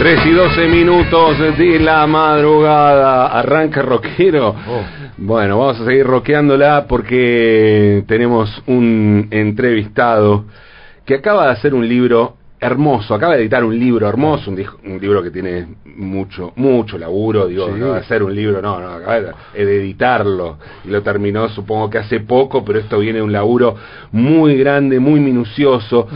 3 y 12 minutos de la madrugada. Arranca rockero. Oh. Bueno, vamos a seguir rockeándola porque tenemos un entrevistado que acaba de hacer un libro hermoso, acaba de editar un libro hermoso, un, libro que tiene mucho, mucho laburo, digo, Sí. acaba de hacer un libro, no, no, acaba de, de editarlo y lo terminó supongo que hace poco, pero esto viene de un laburo muy grande, muy minucioso,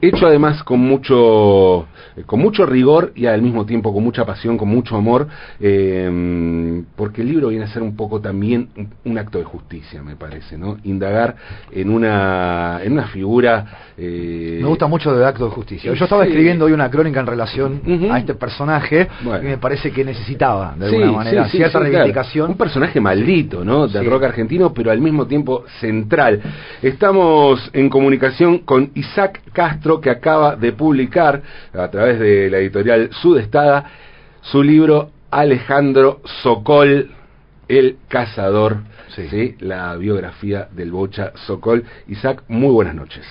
hecho además con mucho, con mucho rigor y al mismo tiempo con mucha pasión, con mucho amor, eh, porque el libro viene a ser un poco también un, acto de justicia, me parece, ¿no? Indagar en una, en una figura... eh, Me gusta mucho de acto de justicia. Yo estaba Sí. escribiendo hoy una crónica en relación a este personaje Bueno. y me parece que necesitaba, de Sí, alguna manera, sí, cierta claro. reivindicación. Un personaje maldito, ¿no? Del rock argentino, pero al mismo tiempo central. Estamos en comunicación con Isaac Castro, que acaba de publicar a través de la editorial Sudestada su libro Alejandro Sokol, el cazador. Sí. ¿sí? La biografía del Bocha Sokol. Isaac, muy buenas noches.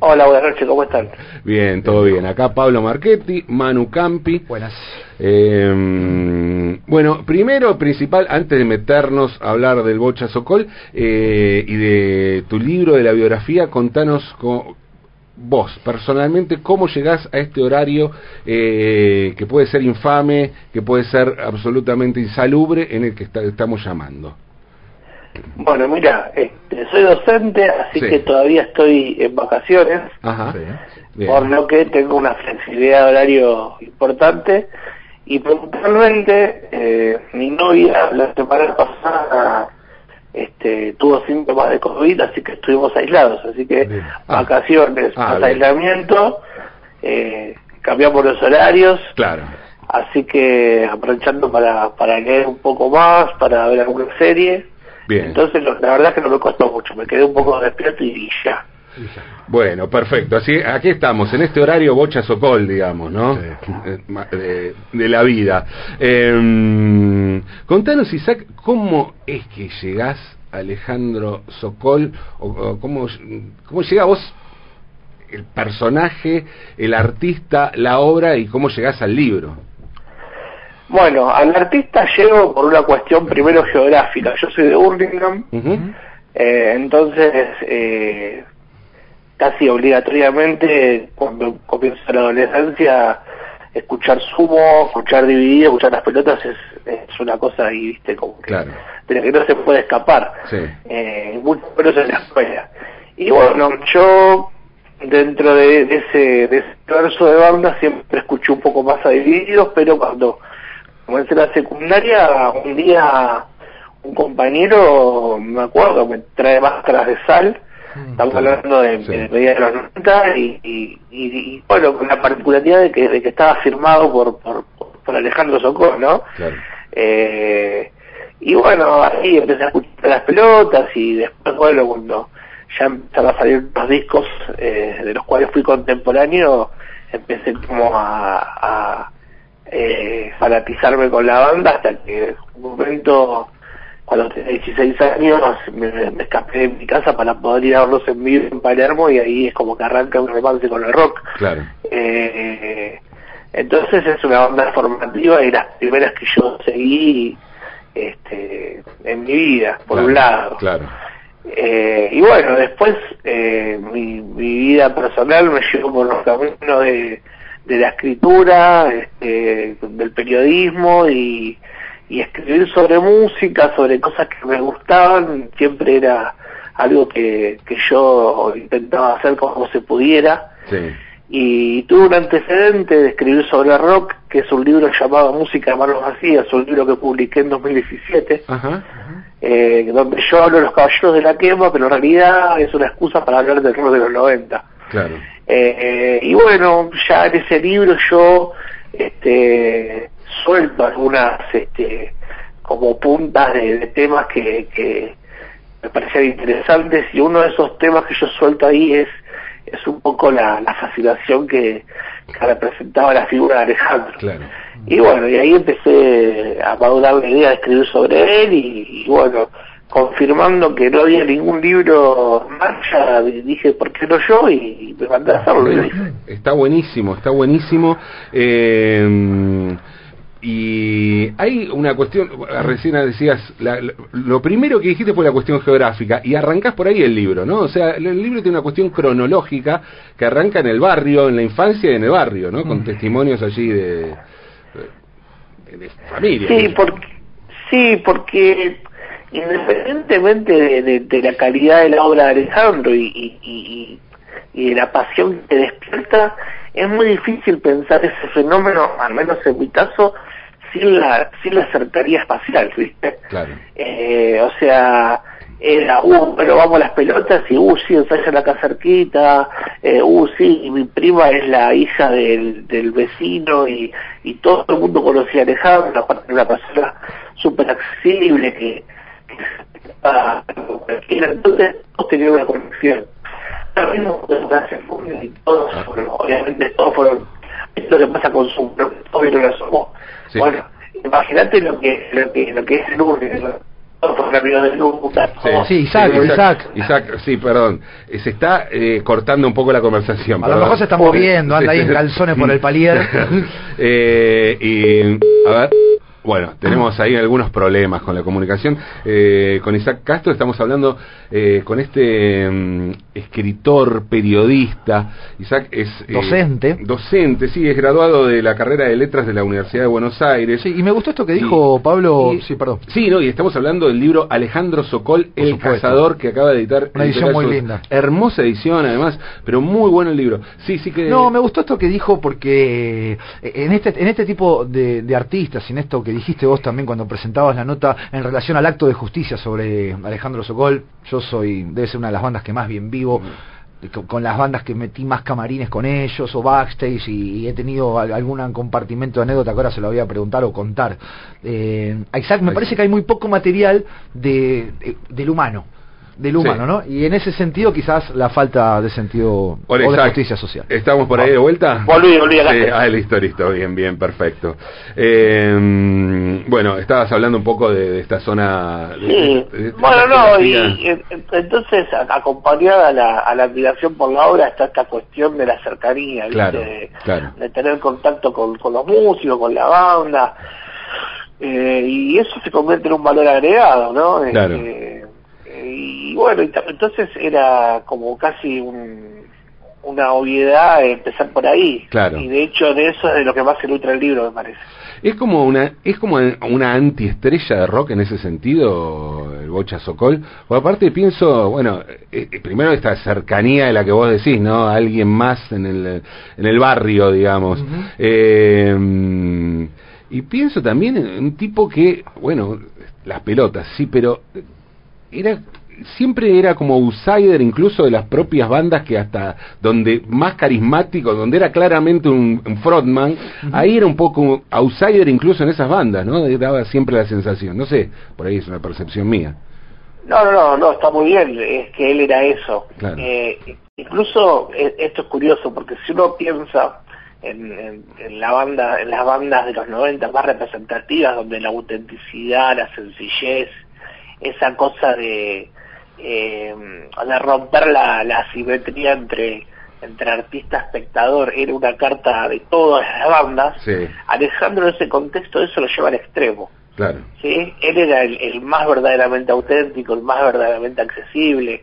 Hola, buenas noches, ¿cómo están? Bien, todo bien. Acá Pablo Marchetti, Manu Campi. Buenas. Eh, bueno, primero, principal, antes de meternos a hablar del Bocha Sokol eh, y de tu libro, de la biografía, contanos co- vos, personalmente, cómo llegás a este horario eh, que puede ser infame, que puede ser absolutamente insalubre, en el que está- estamos llamando. Bueno, mira, este, soy docente, así Sí. que todavía estoy en vacaciones, Ajá. Sí. Por lo que tengo una flexibilidad de horario importante. Y puntualmente, eh, mi novia la semana pasada este, tuvo síntomas de COVID, así que estuvimos aislados. Así que Bien. Ah. vacaciones, Ah, más bien. aislamiento, eh, cambiamos los horarios. Claro. Así que aprovechando para, para leer un poco más, para ver alguna serie. Bien. Entonces lo- la verdad es que no me costó mucho, me quedé un poco despierto y ya. Bueno, perfecto. Así, aquí estamos, en este horario Bocha Sokol, digamos, ¿no? Sí. Eh, De, de la vida. Eh, contanos, Isaac, ¿cómo es que llegás a Alejandro Sokol? O, o cómo, ¿Cómo llega vos el personaje, el artista, la obra y cómo llegás al libro? Bueno, al artista llego por una cuestión primero geográfica. Yo soy de Hurlingham, Ujú. eh, entonces eh, casi obligatoriamente cuando comienza la adolescencia escuchar sumo, escuchar dividido, escuchar las pelotas es, es una cosa ahí, viste, como que Claro. de la que no se puede escapar. Sí. eh, mucho menos en la escuela. Y bueno, yo dentro de, de ese, de ese verso de banda siempre escuché un poco más a Divididos, pero cuando comencé la secundaria, un día un compañero, me acuerdo, me trae máscaras de sal, estamos claro. hablando de, Sí. de mediados de los 90, y, y, y- y, bueno, con la particularidad de que, de que estaba firmado por, por, por Alejandro Socó, ¿no? Claro. Eh, y bueno, ahí empecé a escuchar las pelotas y después, bueno, cuando ya empezaron a salir los discos eh, de los cuales fui contemporáneo, empecé como a, a eh, fanatizarme con la banda hasta que en un momento, cuando tenía 16 años, me, me escapé de mi casa para poder ir a verlos en vivo en Palermo y ahí es como que arranca un romance con el rock. Claro. Eh, entonces es una banda formativa y las primeras que yo seguí este, en mi vida, por Claro, un lado. Claro. Eh, y bueno, después eh, mi, mi vida personal me llevó por los caminos de, de la escritura, este, del periodismo y, y escribir sobre música, sobre cosas que me gustaban, siempre era algo que, que yo intentaba hacer como se pudiera Sí. y tuve un antecedente de escribir sobre rock, que es un libro llamado Música de Manos Vacías, un libro que publiqué en 2017, Ajá. eh, donde yo hablo de los caballeros de la quema, pero en realidad es una excusa para hablar del rock de los 90. Claro. Eh, y bueno, ya en ese libro yo este, suelto algunas este, como puntas de, de temas que, que me parecían interesantes y uno de esos temas que yo suelto ahí es es un poco la, la fascinación que, que representaba la figura de Alejandro. Claro. Y bueno, y ahí empecé a madurar la idea de escribir sobre él y, y bueno, confirmando que no había ningún libro marcha, dije, ¿por qué no yo? Y, me mandé a hacerlo. Está buenísimo, está buenísimo. Eh, y hay una cuestión, recién decías, la- lo primero que dijiste fue la cuestión geográfica, y arrancás por ahí el libro, ¿no? O sea, el, libro tiene una cuestión cronológica que arranca en el barrio, en la infancia y en el barrio, ¿no? Con testimonios allí de, de, de familia. Sí, porque, sí, porque independientemente de, de- de la calidad de la obra de Alejandro y, y, y- y de la pasión que despierta, es muy difícil pensar ese fenómeno, al menos en mi caso, sin la, sin la cercanía espacial, ¿viste? Claro. Eh, o sea, era, uh, pero vamos las pelotas y, uh, sí, ensayan acá cerquita, eh, uh, sí, y mi prima es la hija del, del vecino y, y todo el mundo conocía a Alejandro, aparte una persona súper accesible que, ah, cualquiera. entonces todos tenían una conexión. Y todos fueron, obviamente todos fueron, es lo que pasa con su obvio no lo somos. Sí. Bueno, imagínate lo que, lo que, lo que es el todos. Sí, Isaac, Isaac. Isaac, sí, perdón. Eh, Se está eh, cortando un poco la conversación. A lo mejor se está moviendo, anda ahí en calzones por el palier. Eh, y, a ver, bueno, tenemos ahí algunos problemas con la comunicación. Eh, con Isaac Castro estamos hablando eh, con este mm, escritor, periodista. Isaac es... eh, Docente. Docente, sí, es graduado de la carrera de letras de la Universidad de Buenos Aires. Sí, y me gustó esto que dijo Pablo. y- sí, perdón. Sí, no, y estamos hablando del libro Alejandro Sokol, El supuesto. Cazador, que acaba de editar. Una edición Editorial muy Sur. linda. Hermosa edición, además, pero muy bueno el libro. Sí, sí que. No, me gustó esto que dijo porque eh, en este en este tipo de, de artistas, en esto que dijiste vos también cuando presentabas la nota en relación al acto de justicia sobre Alejandro Sokol, yo soy debe ser una de las bandas que más bien vivo. Mm. con, con las bandas que metí más camarines con ellos o backstage y, y he tenido al- algún compartimento de anécdota que ahora se lo voy a preguntar o contar. Eh, a Isaac me parece que hay muy poco material de, de- del humano. Del humano, Sí. ¿no? Y en ese sentido quizás la falta de sentido Hola, o de justicia social. ¿Estamos por ahí de vuelta? Volví, volví, acá Sí, estoy. ah, listo, listo, bien, bien, perfecto. Eh, bueno, estabas hablando un poco de, de esta zona... de- Sí, de- de- bueno, no, y, y- entonces a- acompañada a la, a la admiración por la obra está esta cuestión de la cercanía, ¿viste? Claro, de, claro. de tener contacto con, con los músicos, con la banda, eh, y eso se convierte en un valor agregado, ¿no? Claro. Este, eh, y bueno, y entonces era como casi un- una obviedad empezar por ahí. Claro. Y de hecho de eso es de lo que más se nutre el libro, me parece. Es como una es como una antiestrella de rock en ese sentido, el Bocha Sokol. O aparte pienso, bueno, eh, eh, primero esta cercanía de la que vos decís, ¿no? Alguien más en el, en el barrio, digamos. Eh, y pienso también en un tipo que, bueno, las pelotas, sí, pero era siempre era como outsider incluso de las propias bandas que hasta donde más carismático, donde era claramente un, un frontman, ahí era un poco outsider incluso en esas bandas, ¿no? Daba siempre la sensación, no sé, por ahí es una percepción mía. No, no, no, no, está muy bien, es que él era eso. Claro. Eh, incluso eh, esto es curioso, porque si uno piensa en, en- en la banda, en las bandas de los 90 más representativas, donde la autenticidad, la sencillez, esa cosa de, eh, de romper la, la simetría entre entre artista espectador era una carta de todas las bandas Sí, Alejandro en ese contexto eso lo lleva al extremo claro. ¿sí? Él era el, el más verdaderamente auténtico, el más verdaderamente accesible,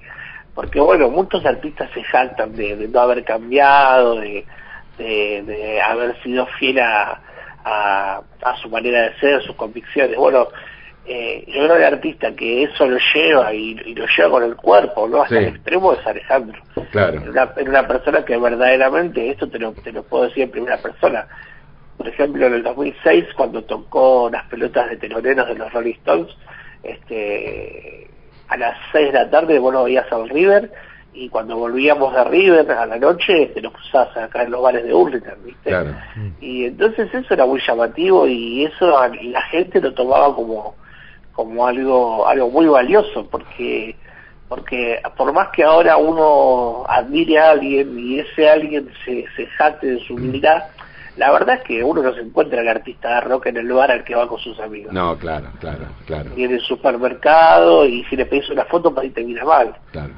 porque bueno, muchos artistas se jactan de, de no haber cambiado, de, de, de haber sido fiel a, a, a su manera de ser, sus convicciones. Bueno, eh, yo creo que el artista que eso lo lleva y, y lo lleva con el cuerpo, ¿no? Hasta Sí. el extremo es Alejandro. Claro. Una, una persona que verdaderamente, esto te lo, te lo puedo decir en primera persona, por ejemplo, en el 2006, cuando tocó las pelotas de teloneros de los Rolling Stones, este, a las 6 de la tarde vos lo veías al River, y cuando volvíamos de River a la noche, te lo cruzabas acá en los bares de Hurlingham, ¿viste? Claro. Y entonces eso era muy llamativo y eso la gente lo tomaba como, como algo, algo muy valioso, porque porque por más que ahora uno admire a alguien y ese alguien se, se jacte de su humildad, la verdad es que uno no se encuentra el artista de rock en el lugar al que va con sus amigos. No, claro, claro, claro. Ni en el supermercado y si le pedís una foto para te mira mal. Claro.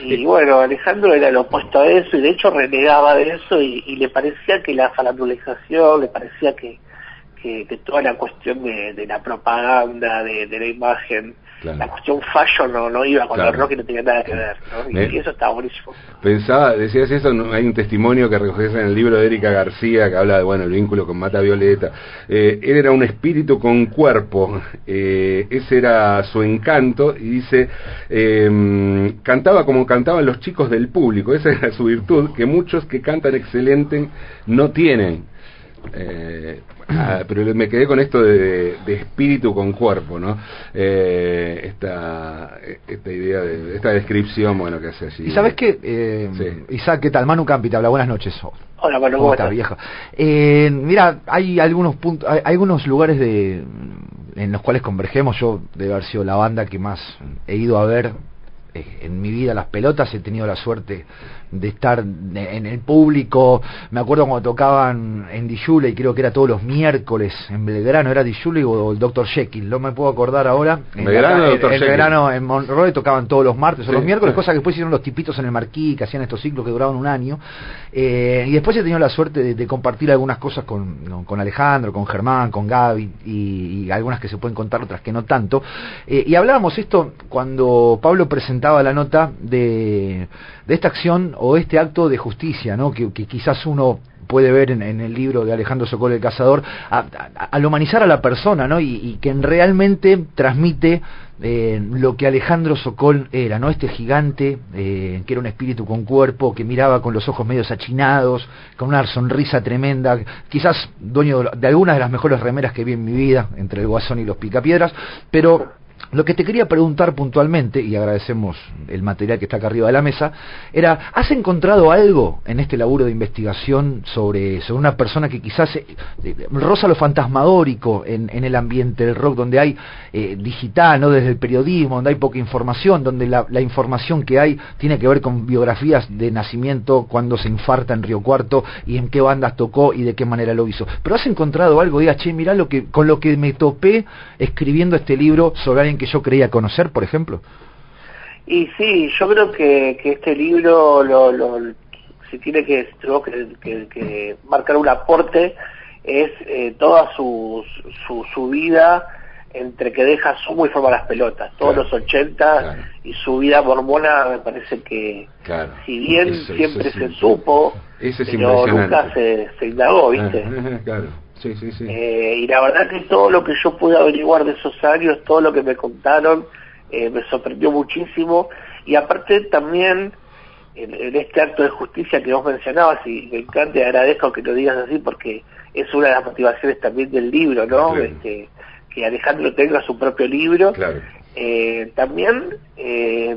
Y bueno, Alejandro era lo opuesto a eso y de hecho renegaba de eso y, y le parecía que la falandulización, le parecía que, que, que toda la cuestión de, de la propaganda, de, de la imagen, Claro. la cuestión fallo no, no iba con Claro. el rock y no tenía nada que ver. ¿no? Y, eso estaba buenísimo. Pensaba, decías eso, no- hay un testimonio que recoges en el libro de Erika García que habla de, bueno, el vínculo con Mata Violeta. Eh, él era un espíritu con cuerpo, eh, ese era su encanto, y dice, eh, cantaba como cantaban los chicos del público, esa era su virtud, que muchos que cantan excelente no tienen. Ah, pero me quedé con esto de, de espíritu con cuerpo, ¿no? Eh, esta, esta idea, de, esta descripción, bueno, que hace allí. Y sabes qué, eh, Sí. Isaac, ¿qué tal? Manu Campi te habla, buenas noches. Hola, Manu, ¿Cómo ¿cómo estás, viejo? Eh, mira, hay algunos puntos, hay, hay algunos lugares de en los cuales convergemos. Yo debe haber sido la banda que más he ido a ver en mi vida las pelotas. He tenido la suerte de estar en el público. Me acuerdo cuando tocaban en Dijule y creo que era todos los miércoles en Belgrano. ¿Era Dijule o el Dr. Jekyll? No me puedo acordar ahora. En Belgrano, en Jekyll. Belgrano, en Monroe tocaban todos los martes o los miércoles, sí. cosa que después hicieron los tipitos en el marquí, que hacían estos ciclos que duraban un año. Eh, y después he tenido la suerte de, de compartir algunas cosas con, con Alejandro, con Germán, con Gaby, y, y algunas que se pueden contar, otras que no tanto. Eh, y hablábamos esto cuando Pablo presentaba la nota de, de esta acción o este acto de justicia, ¿no? que, quizás uno puede ver en, el libro de Alejandro Sokol el Cazador, al humanizar a la persona, ¿no? Y, y que realmente transmite eh, lo que Alejandro Sokol era, ¿no? Este gigante eh, que era un espíritu con cuerpo, que miraba con los ojos medios achinados, con una sonrisa tremenda, quizás dueño de, de algunas de las mejores remeras que vi en mi vida, entre el Guasón y los Picapiedras, pero lo que te quería preguntar puntualmente, y agradecemos el material que está acá arriba de la mesa, era, ¿has encontrado algo en este laburo de investigación sobre, sobre una persona que quizás eh, roza lo fantasmagórico en, en el ambiente del rock, donde hay eh, digital, ¿no? desde el periodismo, donde hay poca información, donde la, la información que hay tiene que ver con biografías de nacimiento, cuando se infarta en Río Cuarto, y en qué bandas tocó y de qué manera lo hizo? Pero has encontrado algo, diga, che, mirá lo que, con lo que me topé escribiendo este libro sobre alguien que yo creía conocer, por ejemplo. Y sí, yo creo que, que este libro, lo, lo, si tiene que, que, marcar un aporte, es eh, toda su, su, su vida entre que deja sumo y forma las pelotas, todos Claro, los 80 claro. y su vida mormona me parece que, Claro. si bien Eso- siempre se supo, Eso es pero nunca se, se indagó, ¿viste? Claro, sí, sí, sí. Eh, y la verdad que todo lo que yo pude averiguar de esos años, todo lo que me contaron, eh, me sorprendió muchísimo. Y aparte también, en, en este acto de justicia que vos mencionabas, y me encanta y agradezco que lo digas así porque es una de las motivaciones también del libro, ¿no? Claro. Este, que Alejandro tenga su propio libro. Claro. Eh, también eh,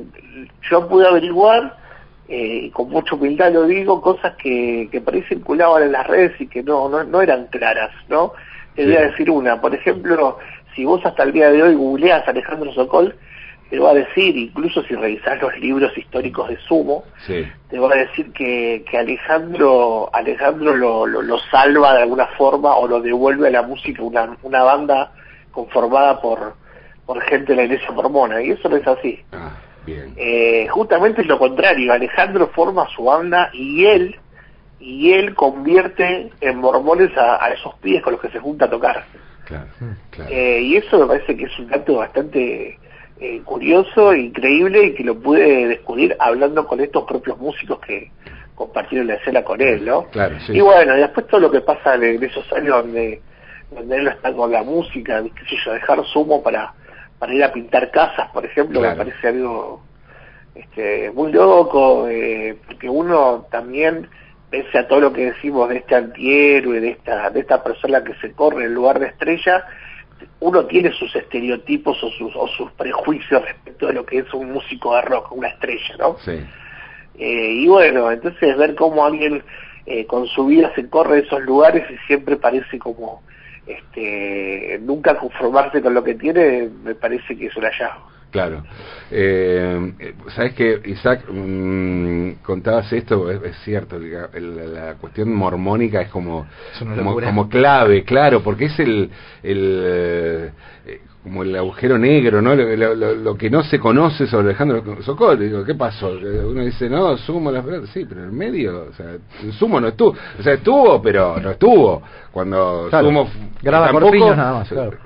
yo pude averiguar, eh, y con mucha humildad lo digo, cosas que, que por ahí circulaban en las redes y que no, no, no eran claras, ¿no? Te voy a decir una, por ejemplo, si vos hasta el día de hoy googleás Alejandro Sokol, te va a decir, incluso si revisás los libros históricos de Sumo, Sí. te va a decir que, que Alejandro Alejandro lo, lo, lo salva de alguna forma o lo devuelve a la música una, una banda conformada por, por gente de la iglesia mormona, y eso no es así. Ah, bien. Eh, justamente es lo contrario, Alejandro forma su banda y él y él convierte en mormones a, a esos pies con los que se junta a tocar. Claro, claro. Eh, y eso me parece que es un dato bastante eh, curioso, increíble y que lo pude descubrir hablando con estos propios músicos que compartieron la escena con él, ¿no? Claro, sí. Y bueno, y después todo lo que pasa en, en esos años donde, donde él está con la música, qué sé yo, dejar sumo para, para ir a pintar casas, por ejemplo, Claro. me parece algo este, muy loco, eh, porque uno también, pese a todo lo que decimos de este antihéroe, de esta, de esta persona que se corre en lugar de estrella, uno tiene sus estereotipos o sus, o sus prejuicios respecto de lo que es un músico de rock, una estrella, ¿no? Sí. Eh, y bueno, entonces ver cómo alguien eh, con su vida se corre de esos lugares y siempre parece como este nunca conformarse con lo que tiene, me parece que es un hallazgo. Claro. Eh, Sabes que, Isaac, mm, contabas esto, es, es cierto, la, la, cuestión mormónica es como, como, como, clave, claro, porque es el, el eh, como el agujero negro, ¿no? Lo, lo, lo, que no se conoce sobre Alejandro Sokol. Digo, ¿qué pasó? Uno dice, no, Sumo las sí, pero en el medio, o sea, Sumo no estuvo, o sea, estuvo, pero no estuvo. Cuando Sumo graba tampoco, nada más, claro.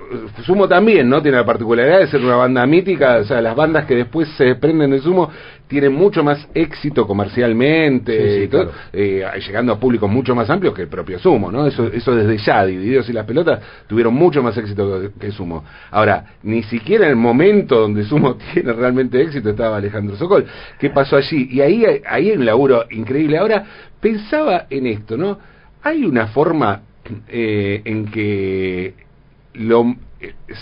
Sumo también, ¿no? Tiene la particularidad de ser una banda mítica, o sea, las bandas que después se desprenden de Sumo tienen mucho más éxito comercialmente, sí, sí, todo, claro. eh, llegando a públicos mucho más amplios que el propio Sumo, ¿no? Eso, eso desde ya, Divididos y las pelotas tuvieron mucho más éxito que, que Sumo. Ahora, ni siquiera en el momento donde Sumo tiene realmente éxito estaba Alejandro Sokol. ¿Qué pasó allí? Y ahí, ahí hay un laburo increíble. Ahora, pensaba en esto, ¿no? Hay una forma eh, en que lo,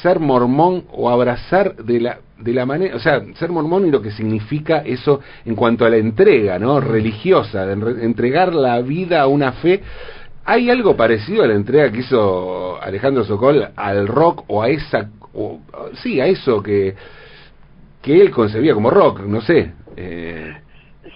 ser mormón o abrazar de la de la manera, o sea, ser mormón y lo que significa eso en cuanto a la entrega, ¿no? religiosa, de entregar la vida a una fe. ¿Hay algo parecido a la entrega que hizo Alejandro Sokol al rock o a esa o, sí, a eso que que él concebía como rock, no sé. Eh,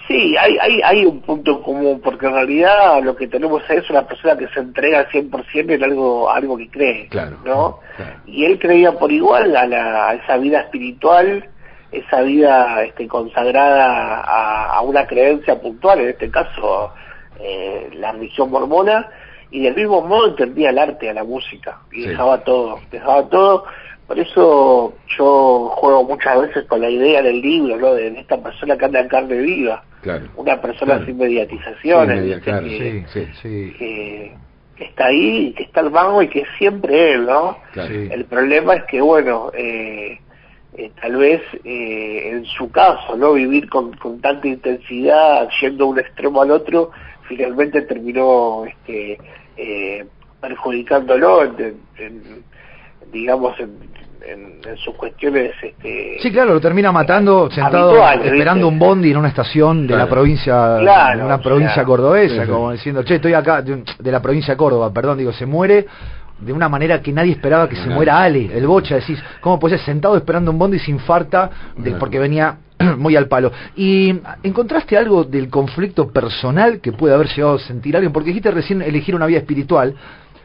Sí, hay, hay, hay un punto común, porque en realidad lo que tenemos es una persona que se entrega al 100% en algo, algo que cree, claro, ¿no? Claro. Y él creía por igual a, la, a esa vida espiritual, esa vida este, consagrada a, a, una creencia puntual, en este caso eh, la religión mormona, y del mismo modo entendía el arte, a la música, y sí. dejaba todo, dejaba todo por eso yo juego muchas veces con la idea del libro, ¿no? De, esta persona que anda en carne viva. Claro. Una persona claro. sin mediatizaciones. Sin media, claro. que, sí, sí. Que, que, está ahí, que está al mango y que es siempre él, ¿no? Claro. El problema es que, bueno, eh, eh, tal vez eh, en su caso, ¿no? Vivir con, con tanta intensidad, yendo de un extremo al otro, finalmente terminó este, eh, perjudicándolo en, en, digamos, en, en, en, sus cuestiones este sí claro lo termina matando sentado esperando ¿viste? un bondi en una estación de claro. la provincia claro, de una provincia claro. cordobesa sí, como diciendo che estoy acá de, de, la provincia de Córdoba perdón digo se muere de una manera que nadie esperaba que se muera Ale el bocha decís cómo puede ser sentado esperando un bondi y se infarta de, porque venía muy al palo. ¿Y encontraste algo del conflicto personal que puede haber llegado a sentir alguien? Porque dijiste recién elegir una vida espiritual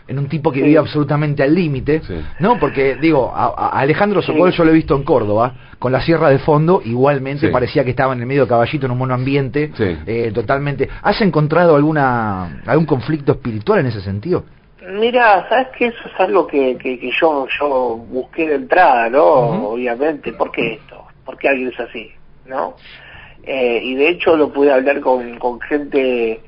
en un tipo que sí. vivía absolutamente al límite, sí. ¿no? Porque, digo, a, a Alejandro Sokol sí. yo lo he visto en Córdoba, con la sierra de fondo, igualmente parecía que estaba en el medio de caballito en un mono ambiente, eh, totalmente. ¿Has encontrado alguna algún conflicto espiritual en ese sentido? Mira, sabes que eso es algo que, que, que yo yo busqué de entrada, ¿no? Uh -huh. Obviamente, ¿por qué esto? ¿Por qué alguien es así? ¿No? Eh, y de hecho lo pude hablar con, con gente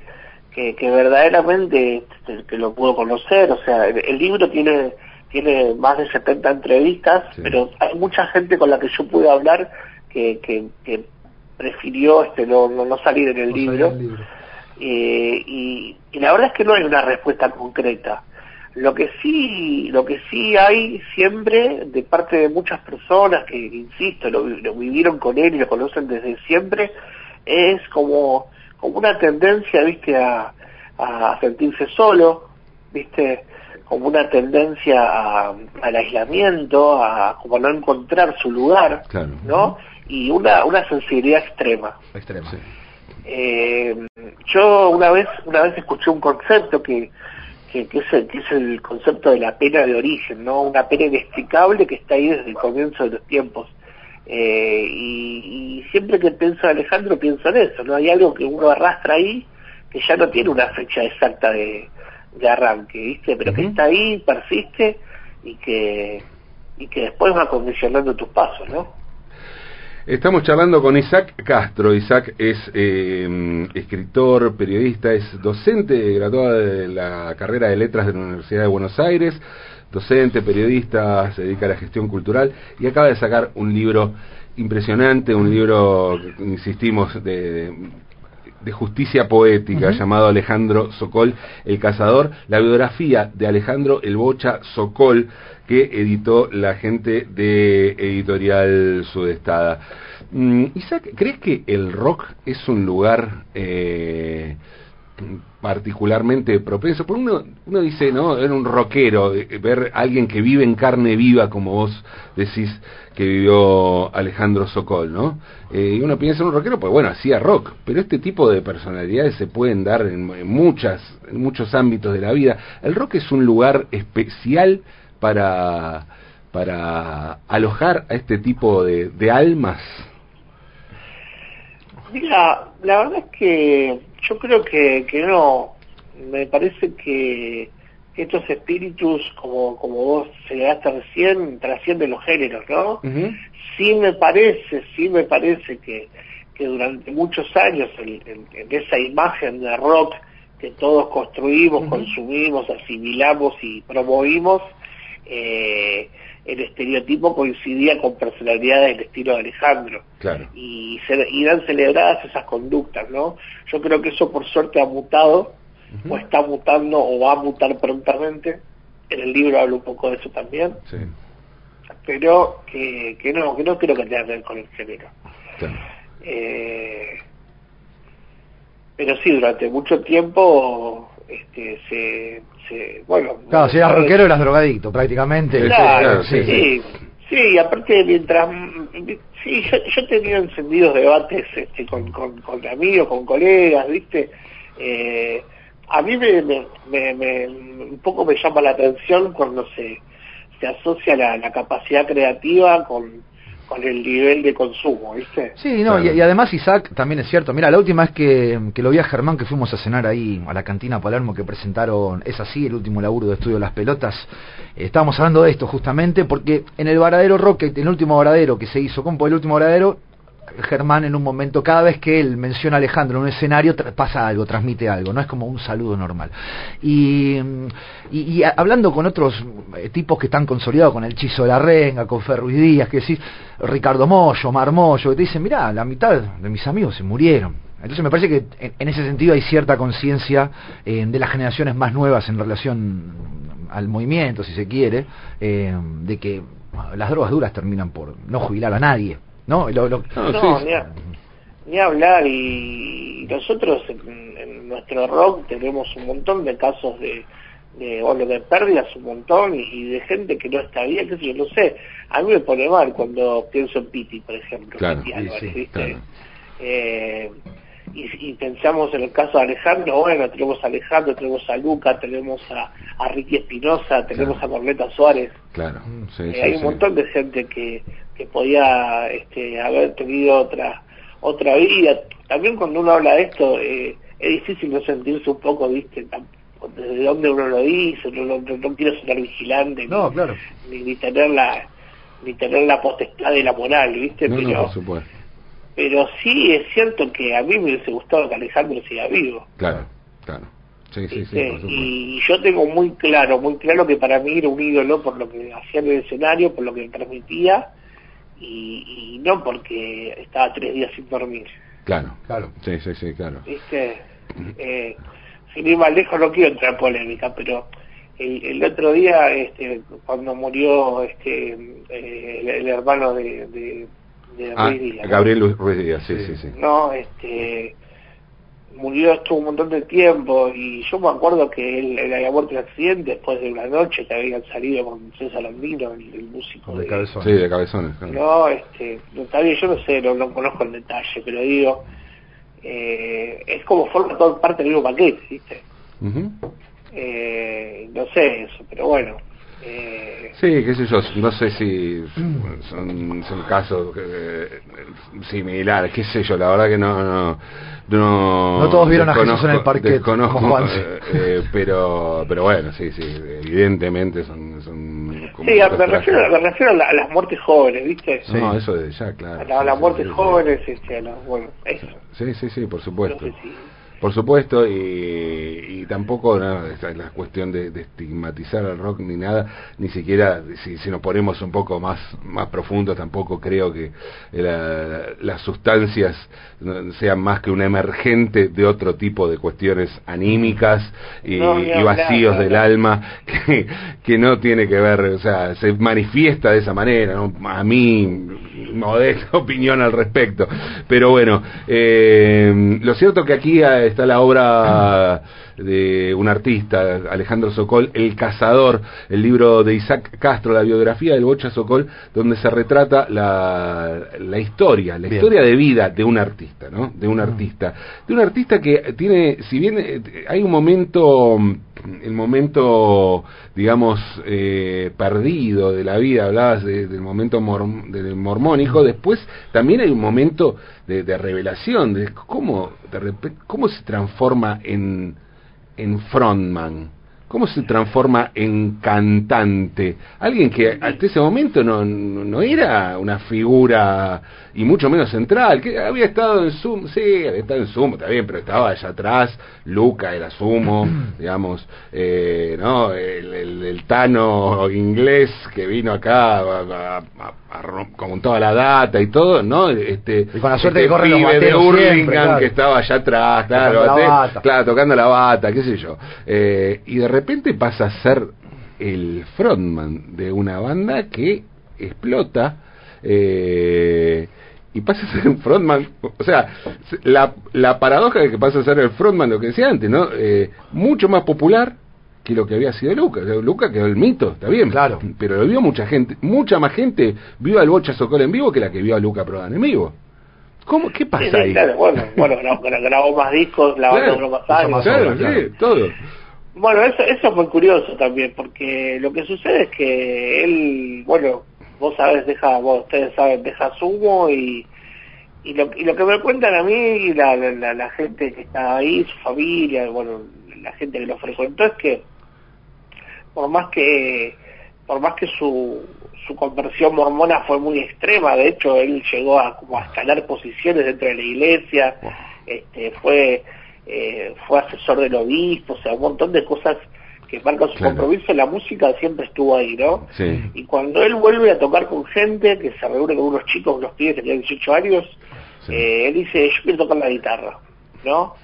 que, que verdaderamente este, que lo puedo conocer, o sea, el, el libro tiene tiene más de 70 entrevistas, sí. pero hay mucha gente con la que yo pude hablar que, que, que prefirió este no, no, no, salir en el no libro. El libro. Eh, y, y, la verdad es que no hay una respuesta concreta. Lo que sí, lo que sí hay siempre de parte de muchas personas que, insisto, lo, lo vivieron con él y lo conocen desde siempre, es como como una tendencia, viste, a, a sentirse solo, viste, como una tendencia a, al aislamiento, a como no encontrar su lugar, claro. ¿no? Y una, una sensibilidad extrema. Extrema, sí. Eh, yo una vez, una vez escuché un concepto que, que, que, es el, que es el concepto de la pena de origen, ¿no? Una pena inexplicable que está ahí desde el comienzo de los tiempos. Eh, y, y, siempre que pienso en Alejandro pienso en eso, ¿no? Hay algo que uno arrastra ahí que ya no tiene una fecha exacta de, de arranque, ¿viste? Pero uh -huh. que está ahí, persiste y que, y que después va condicionando tus pasos, ¿no? Estamos charlando con Isaac Castro. Isaac es eh, escritor, periodista, es docente graduado de la carrera de letras de la Universidad de Buenos Aires docente, periodista, se dedica a la gestión cultural y acaba de sacar un libro impresionante, un libro, insistimos, de, de justicia poética uh -huh. llamado Alejandro Sokol, El Cazador, la biografía de Alejandro El Bocha Sokol que editó la gente de Editorial Mm, Isaac, ¿crees que el rock es un lugar... Eh, particularmente propenso, porque uno, uno dice, ¿no? Era un rockero, ver a alguien que vive en carne viva, como vos decís que vivió Alejandro Sokol, ¿no? Eh, y uno piensa en un rockero, pues bueno, hacía rock, pero este tipo de personalidades se pueden dar en, en, muchas, en muchos ámbitos de la vida. El rock es un lugar especial para, para alojar a este tipo de, de almas. Mira, la verdad es que yo creo que, que no. Me parece que estos espíritus, como, como vos señalaste recién, trascienden los géneros, ¿no? Sí me parece, sí me parece que, que durante muchos años en, en, en esa imagen de rock que todos construimos, consumimos, asimilamos y promovimos, eh, el estereotipo coincidía con personalidades del estilo de Alejandro Claro. y, se, y eran celebradas esas conductas, ¿no? Yo creo que eso por suerte ha mutado o está mutando o va a mutar prontamente. En el libro hablo un poco de eso también, Sí, pero que, que no, que no creo que tenga que ver con el género. claro. Eh, pero sí, durante mucho tiempo este, se, se bueno... Claro, si eras rockero eras drogadicto, prácticamente. Sí, Claro, sí, sí, sí, aparte mientras... Sí, yo, yo he tenido encendidos debates este, con, con, con amigos, con colegas, ¿viste? Eh, a mí me, me, me, me- un poco me llama la atención cuando se, se asocia la, la capacidad creativa con, con el nivel de consumo, ¿viste? Sí, no, Claro. y, y además Isaac también es cierto. Mira, la última vez que, que lo vi a Germán, que fuimos a cenar ahí a la cantina Palermo, que presentaron Es así, el último laburo de estudio Las Pelotas, eh, estábamos hablando de esto justamente, porque en el Varadero Rocket, en el último Varadero que se hizo, compo el último Varadero, Germán en un momento, cada vez que él menciona a Alejandro en un escenario, pasa algo, transmite algo, no es como un saludo normal. Y, y, hablando con otros eh, tipos que están consolidados, con el Chizo de la Renga, con Fer Ruiz Díaz, que decís, Ricardo Mollo, Mar Mollo, que te dicen, mirá, la mitad de mis amigos se murieron. Entonces me parece que en, en ese sentido hay cierta conciencia eh, de las generaciones más nuevas en relación al movimiento, si se quiere, eh, de que las drogas duras terminan por no jubilar a nadie. ¿No? Lo- lo- No, No, sí, ni, a- ni hablar y nosotros en, en nuestro rock tenemos un montón de casos de, de bueno, de pérdidas un montón y, y de gente que no está bien, que yo no sé, a mí me pone mal cuando pienso en Piti, por ejemplo, Claro, Piti sí, Álvarez, sí, ¿viste? claro. Eh, y, y pensamos en el caso de Alejandro, bueno, tenemos a Alejandro, tenemos a Luca, tenemos a, a Ricky Espinosa, tenemos Claro. a Corneta Suárez, Claro, sí, eh, sí, hay un sí. montón de gente que, que podía este, haber tenido otra otra vida. También cuando uno habla de esto, eh, es difícil no sentirse un poco, viste, desde dónde uno lo dice, no, no, no- quiero ser vigilante, No, ni, claro. ni, ni tener la ni tener la potestad de la moral, viste, No, pero, no, por supuesto. pero sí es cierto que a mí me hubiese gustado que Alejandro siga vivo. Claro, claro. Sí, sí, sí, supuesto. y yo tengo muy claro, muy claro que para mí era un ídolo por lo que hacía en el escenario, por lo que transmitía y, y no porque estaba tres días sin dormir. Claro, Claro. sí, sí, sí, claro. ¿Viste? Eh, sin ir más lejos, no quiero entrar en polémica, pero el, el otro día, este, cuando murió este, eh, el, el hermano de, de, de Ah, Ruiz Díaz. Gabriel Luis Ruiz Díaz, sí, sí, sí. no, este, murió, estuvo un montón de tiempo y yo me acuerdo que él, él había muerto en accidente después de una noche que habían salido con César Landino, el, el músico De cabezón. Sí, de cabezones. claro. No, este, no, está bien, yo no sé, no, no conozco el detalle, pero digo, eh, es como forma todo parte del mismo paquete, ¿viste? Eh, no sé eso, pero bueno. Eh, Sí, qué sé yo, no sé si son, son casos eh, similares, qué sé yo, la verdad que no... No, no, No todos vieron a Jesús en el como Juanse. eh, eh, pero, pero bueno, sí, sí, evidentemente son... son como sí, me refiero, me refiero a, la- a las muertes jóvenes, ¿viste? No, eso de ya, claro. A, la- a las Sí, muertes sí, sí. jóvenes, este, a bueno, eso. Sí, sí, sí, por No supuesto. sé si... Por supuesto, y, y tampoco es la cuestión de, de estigmatizar al rock ni nada, ni siquiera si, si nos ponemos un poco más, más profundos, tampoco creo que la- las sustancias sean más que un emergente de otro tipo de cuestiones anímicas y, No, vacíos del alma que, que no tiene que ver, o sea, se manifiesta de esa manera, ¿no? a mí modesta opinión al respecto, pero bueno, eh, lo cierto que aquí eh, está la obra de un artista, Alejandro Sokol, El Cazador, el libro de Isaac Castro, la biografía del Bocha Sokol, donde se retrata la, la historia, la historia de vida de un artista, ¿no? De un artista. De un artista que tiene, si bien eh, hay un momento el momento, digamos, eh, perdido de la vida, hablabas del momento del mormónico, después también hay un momento de, de revelación, de cómo, de cómo se transforma en, en frontman. ¿Cómo se transforma en cantante? Alguien que hasta ese momento no, no era una figura, y mucho menos central, que había estado en Sumo, sí, había estado en Sumo, está bien, pero estaba allá atrás, Luca era Sumo, digamos, eh, ¿no? El, el, Tano inglés que vino acá a, con toda la data y todo, ¿no? Este, y con la suerte este de de Hurlingham que estaba allá atrás, claro, tocando claro, tocando la bata, qué sé yo. Eh, y de repente pasa a ser el frontman de una banda que explota eh, y pasa a ser un frontman, o sea, la, la paradoja de que pasa a ser el frontman, lo que decía antes, ¿no? Eh, mucho más popular, que lo que había sido Luca. Luca quedó el mito, está bien. Claro. Pero lo vio mucha gente, mucha más gente vio al Bocha Socol en vivo que la que vio a Luca Prodan en vivo. ¿Cómo? ¿Qué pasa ahí? Claro, bueno, bueno grabó, más discos, la claro, más años. Claro, sí, todo. Bueno, eso, eso fue curioso también, porque lo que sucede es que él, bueno, vos sabes, deja, vos, ustedes saben, deja Sumo y, y, lo, y lo que me cuentan a mí y la, la, la gente que está ahí, su familia, bueno, la gente que lo frecuentó, es que por más que por más que su, su conversión mormona fue muy extrema, de hecho él llegó a como a escalar posiciones dentro de la iglesia, este, fue eh, fue asesor del obispo, o sea, un montón de cosas que marcan su compromiso la música siempre estuvo ahí, ¿no? Y cuando él vuelve a tocar con gente, que se reúne con unos chicos, unos pibes que tenían 18 años, eh, él dice, yo quiero tocar la guitarra, ¿no?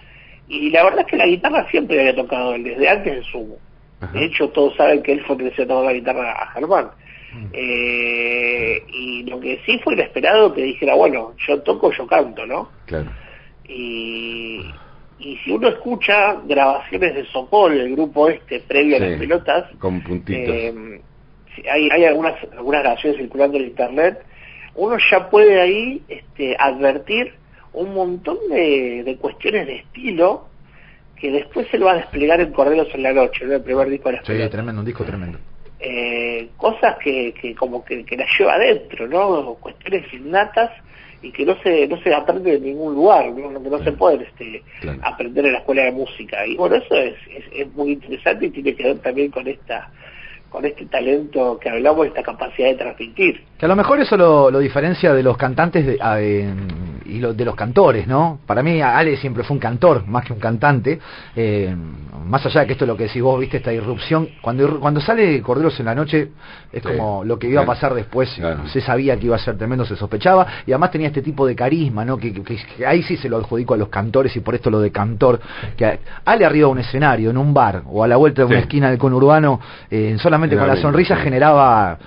Y la verdad es que la guitarra siempre había tocado él, desde antes de Sumo. De hecho, todos saben que él fue el que le enseñó la guitarra a Germán. Mm. Eh, y lo que sí fue inesperado que dijera, bueno, yo toco, yo canto, ¿no? Claro. Y, y si uno escucha grabaciones de Sopol, el grupo este, previo a las pelotas, con puntitos. Eh, hay, hay algunas, algunas grabaciones circulando en internet, uno ya puede ahí este, advertir un montón de, de cuestiones de estilo que después se lo va a desplegar en Corderos en la Noche, ¿no? el primer disco de la Sí, tremendo, un disco tremendo. Eh, cosas que, que como que, que la lleva adentro, ¿no? Cuestiones innatas y que no se no se aprende en ningún lugar, ¿no? que no se puede este, aprender en la escuela de música. Y bueno, eso es, es, muy interesante y tiene que ver también con esta con este talento que hablamos, esta capacidad de transmitir. Que a lo mejor eso lo, lo diferencia de los cantantes de, y lo, de los cantores, ¿no? Para mí Ale siempre fue un cantor, más que un cantante. Eh, más allá de que esto es lo que decís vos, viste, esta irrupción. Cuando cuando sale Corderos en la Noche, es como lo que iba a pasar después. Se sabía que iba a ser tremendo, se sospechaba. Y además tenía este tipo de carisma, ¿no? Que, ahí sí se lo adjudico a los cantores y por esto lo de cantor. Que Ale arriba de un escenario, en un bar o a la vuelta de una esquina del conurbano, eh, solamente con la sonrisa generaba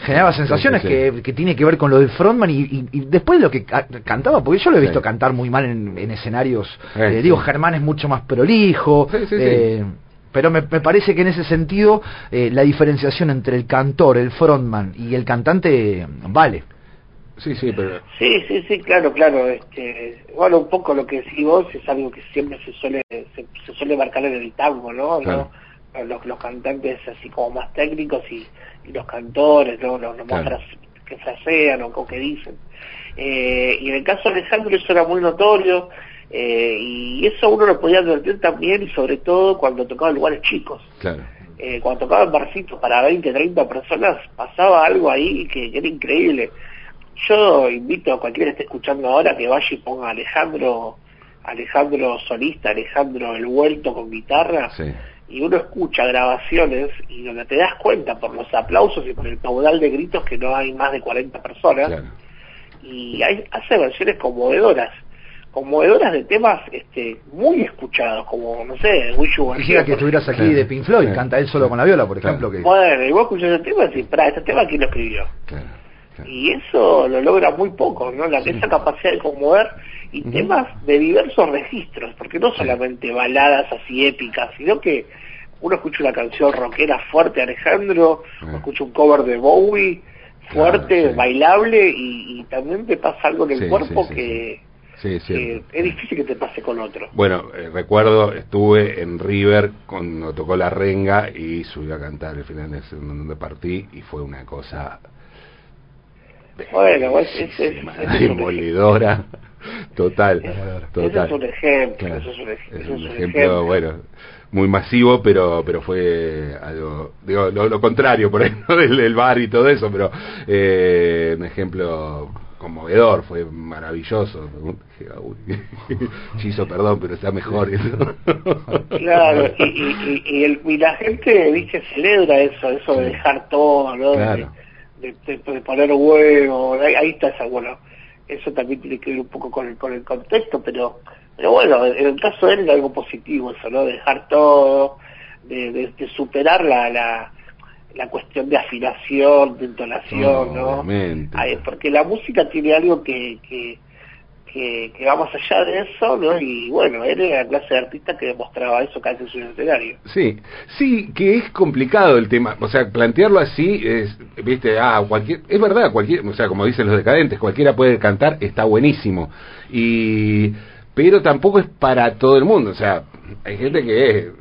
generaba sensaciones Que, que, tiene que ver con lo del frontman y, y, después lo que cantaba, porque yo lo he visto cantar muy mal en, escenarios, eh, digo, Germán es mucho más prolijo, eh, pero me, me, parece que en ese sentido eh, la diferenciación entre el cantor, el frontman y el cantante vale. Sí, sí, pero... Sí, sí, sí, claro, claro. Este, bueno, un poco lo que decís vos es algo que siempre se suele se, suele marcar en el tango, ¿no? ¿no? Los, los cantantes así como más técnicos y los cantores, ¿no? los, los que frasean o, que dicen. Eh, y en el caso de Alejandro eso era muy notorio, eh, y eso uno lo podía advertir también, y sobre todo cuando tocaba en lugares chicos. Claro. Eh, cuando tocaba en barcitos para 20, 30 personas, pasaba algo ahí que, era increíble. Yo invito a cualquiera que esté escuchando ahora que vaya y ponga Alejandro, Alejandro solista, Alejandro el vuelto con guitarra, sí y uno escucha grabaciones y donde te das cuenta por los aplausos y por el caudal de gritos que no hay más de 40 personas. Y hay, hace versiones conmovedoras conmovedoras de temas este muy escuchados como no sé Wish You Quisiera que estuvieras aquí de Pink Floyd canta él solo con la viola por ejemplo que bueno y vos escuchás el tema y decís para este tema quién lo escribió Y eso lo logra muy poco, ¿no? La, Esa capacidad de conmover y temas de diversos registros, porque no solamente baladas así épicas, sino que uno escucha una canción rockera fuerte Alejandro, o escucha un cover de Bowie fuerte, bailable, y, también te pasa algo en el cuerpo que Sí, sí. es difícil que te pase con otro. Bueno, eh, recuerdo, estuve en River cuando tocó la renga y subí a cantar el final de donde partí y fue una cosa... Bueno, es, es, es, demolidora, total, total. es un ejemplo, eso es un, es un ejemplo, bueno, muy masivo, pero pero fue algo, digo, lo, contrario por ahí, ¿no? del, bar y todo eso, pero eh, un ejemplo conmovedor, fue maravilloso. Chizo, perdón, pero está mejor eso. Claro, y, y, y, el, y la gente, viste, celebra eso, eso de dejar todo, ¿no? De, de, poner huevo, ahí, está esa, bueno, eso también tiene que ver un poco con el, con el contexto, pero pero bueno, en el caso de él es algo positivo eso, ¿no? De dejar todo, de, de, superar la, la la cuestión de afinación, de entonación, ¿no? porque la música tiene algo que, que, que, va más allá de eso, ¿no? Y bueno, él era la clase de artista que demostraba eso vez en su escenario. Sí, sí, que es complicado el tema, o sea, plantearlo así es, viste, ah, cualquier, es verdad, cualquier, o sea, como dicen los decadentes, cualquiera puede cantar, está buenísimo. Y pero tampoco es para todo el mundo, o sea, hay gente que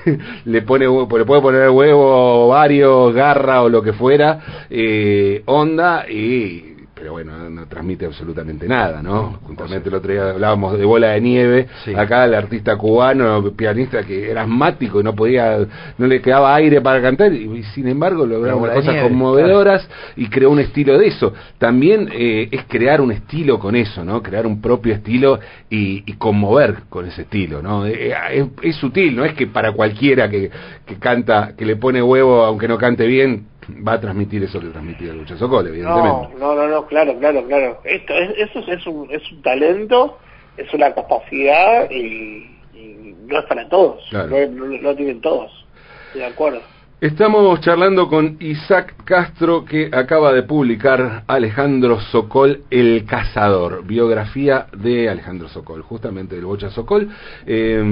le pone le puede poner huevo, varios, garra o lo que fuera, eh, onda y pero bueno, no transmite absolutamente nada, ¿no? Justamente el otro día hablábamos de Bola de Nieve, acá el artista cubano, pianista que era asmático y no podía, no le quedaba aire para cantar, y, sin embargo logró cosas conmovedoras y creó un estilo de eso. También eh, es crear un estilo con eso, ¿no? Crear un propio estilo y, conmover con ese estilo, ¿no? Eh, eh, es, sutil, no es que para cualquiera que, que canta, que le pone huevo aunque no cante bien, va a transmitir eso que transmitía Lucha Socol, evidentemente. No, no, no, claro, claro, claro. Esto es, eso es un, es un talento, es una capacidad y, no es para todos, no, lo tienen todos, de acuerdo. Estamos charlando con Isaac Castro que acaba de publicar Alejandro Sokol, El Cazador, biografía de Alejandro Sokol, justamente del Bocha Sokol, eh,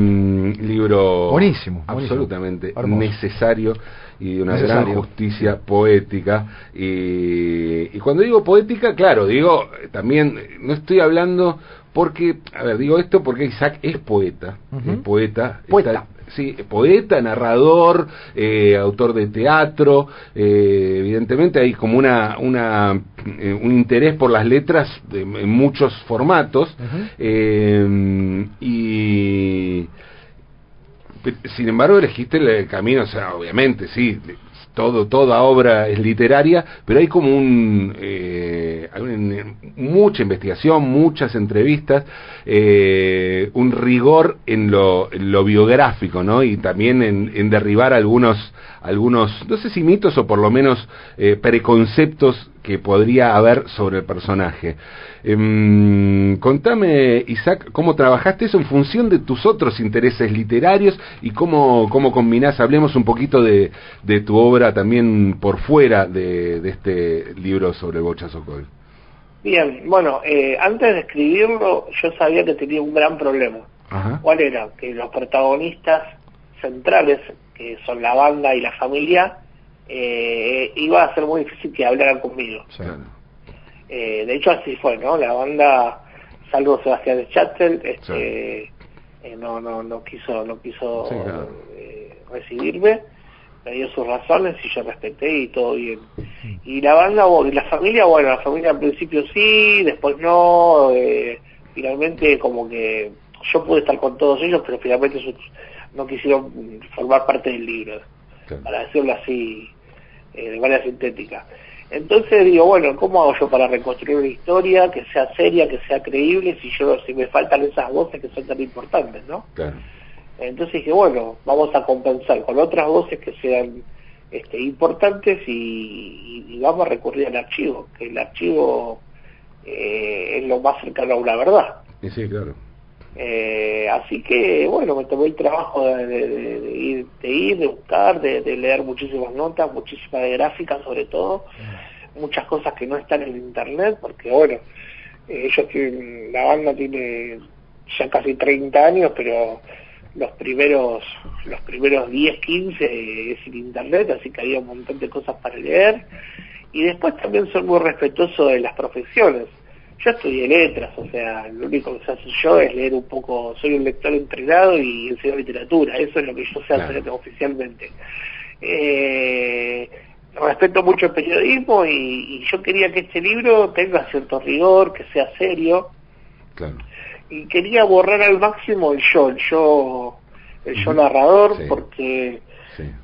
libro buenísimo, absolutamente necesario y de una gran justicia poética. Y, y cuando digo poética, claro, digo también, no estoy hablando porque, a ver, digo esto porque Isaac es poeta, es poeta, poeta. Sí, poeta, narrador, eh, autor de teatro, eh, evidentemente hay como una, una eh, un interés por las letras en muchos formatos. Y sin embargo elegiste el camino, o sea, obviamente, sí, todo, toda obra es literaria, pero hay como un, eh, mucha investigación, muchas entrevistas, eh, un rigor en lo, lo, biográfico, ¿no? Y también en, en, derribar algunos, algunos, no sé si mitos o por lo menos eh, preconceptos que podría haber sobre el personaje. Eh, contame, Isaac, cómo trabajaste eso en función de tus otros intereses literarios y cómo, cómo combinás, hablemos un poquito de, de tu obra también por fuera de, de este libro sobre Bocha Sokol. Bien, bueno, eh, antes de escribirlo yo sabía que tenía un gran problema. ¿Cuál era? Que los protagonistas centrales, que son la banda y la familia, eh, iba a ser muy difícil que hablaran conmigo. Eh, de hecho así fue, ¿no? La banda, salvo Sebastián de Chattel, este, eh, no, no, no quiso, no quiso eh, recibirme, me dio sus razones y yo respeté y todo bien. Y la banda, y la familia, bueno, la familia al principio sí, después no, finalmente como que yo pude estar con todos ellos, pero finalmente no quisieron formar parte del libro, para decirlo así eh, de manera sintética. Entonces digo, bueno, ¿cómo hago yo para reconstruir una historia que sea seria, que sea creíble, si yo si me faltan esas voces que son tan importantes, ¿no? Entonces dije, bueno, vamos a compensar con otras voces que sean este, importantes y, vamos a recurrir al archivo, que el archivo eh, es lo más cercano a una verdad. Sí, claro. Eh, así que, bueno, me tomé el trabajo de, ir, de, ir, de buscar, de, leer muchísimas notas, muchísimas gráficas sobre todo, muchas cosas que no están en internet, porque bueno, eh, ellos tienen, la banda tiene ya casi 30 años, pero los primeros los primeros 10, 15 es en internet, así que había un montón de cosas para leer. Y después también soy muy respetuoso de las profesiones. Yo estudié letras, o sea, lo único que sé hacer yo es leer un poco, soy un lector entrenado y enseño literatura, eso es lo que yo sé hacer oficialmente. Eh, respeto mucho el periodismo y, yo quería que este libro tenga cierto rigor, que sea serio. Y quería borrar al máximo el yo, el yo, el yo narrador, porque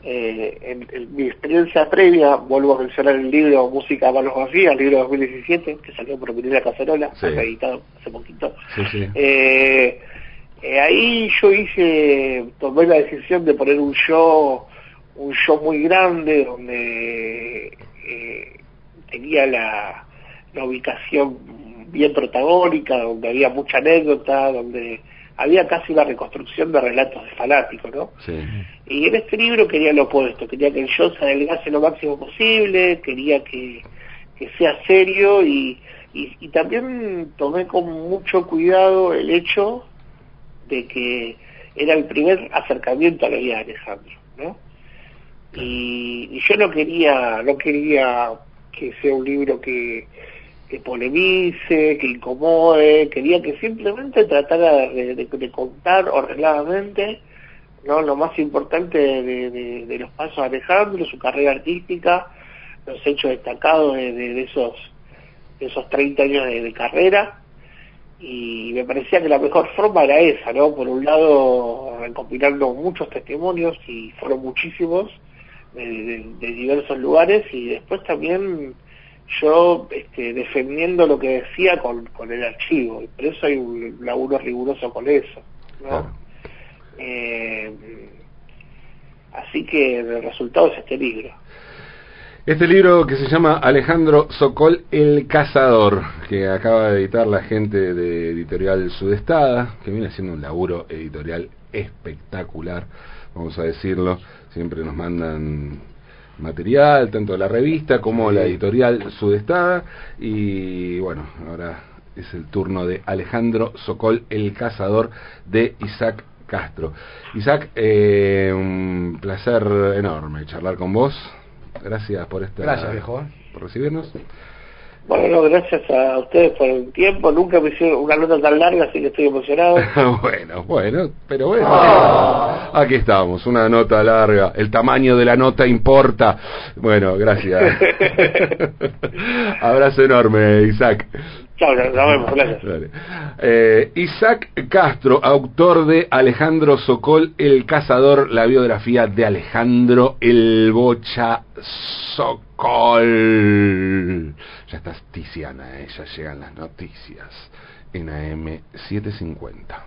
eh, en, mi experiencia previa, vuelvo a mencionar el libro Música Manos Vacías, el libro de 2017, que salió por primera Cacerola, editado hace poquito. Eh, eh, ahí yo hice, tomé la decisión de poner un yo, un show muy grande, donde tenía la, la ubicación bien protagónica, donde había mucha anécdota, donde había casi una reconstrucción de relatos de fanáticos, ¿no? Sí. Y en este libro quería lo opuesto, quería que el show se adelgase lo máximo posible, quería que, sea serio y, y, también tomé con mucho cuidado el hecho de que era el primer acercamiento a la vida de Alejandro, ¿no? Y, y yo no quería, no quería que sea un libro que que polemice, que incomode, quería que simplemente tratara de, contar ordenadamente ¿no? lo más importante de, los pasos de Alejandro, su carrera artística, los hechos destacados de, esos, esos 30 años de, carrera. Y me parecía que la mejor forma era esa, ¿no? Por un lado, recopilando muchos testimonios, y fueron muchísimos, de diversos lugares, y después también yo este, defendiendo lo que decía con, con el archivo, y por eso hay un laburo riguroso con eso. ¿no? Eh, así que el resultado es este libro. Este libro que se llama Alejandro Sokol El Cazador, que acaba de editar la gente de Editorial Sudestada, que viene haciendo un laburo editorial espectacular, vamos a decirlo. Siempre nos mandan material, tanto la revista como la editorial Sudestada. Y bueno, ahora es el turno de Alejandro Sokol, el cazador de Isaac Castro. Isaac, eh, un placer enorme charlar con vos. Gracias por esta. Gracias, viejo. Por recibirnos. Bueno, gracias a ustedes por el tiempo. Nunca me hicieron una nota tan larga, así que estoy emocionado. bueno, bueno, pero bueno. Aquí estamos, una nota larga. El tamaño de la nota importa. Bueno, gracias. Abrazo enorme, Isaac. Chao, nos vemos, gracias. Eh, Isaac Castro, autor de Alejandro Sokol, El Cazador, la biografía de Alejandro El Bocha Sokol. Ya estás Tiziana, eh, ya llegan las noticias en AM 750.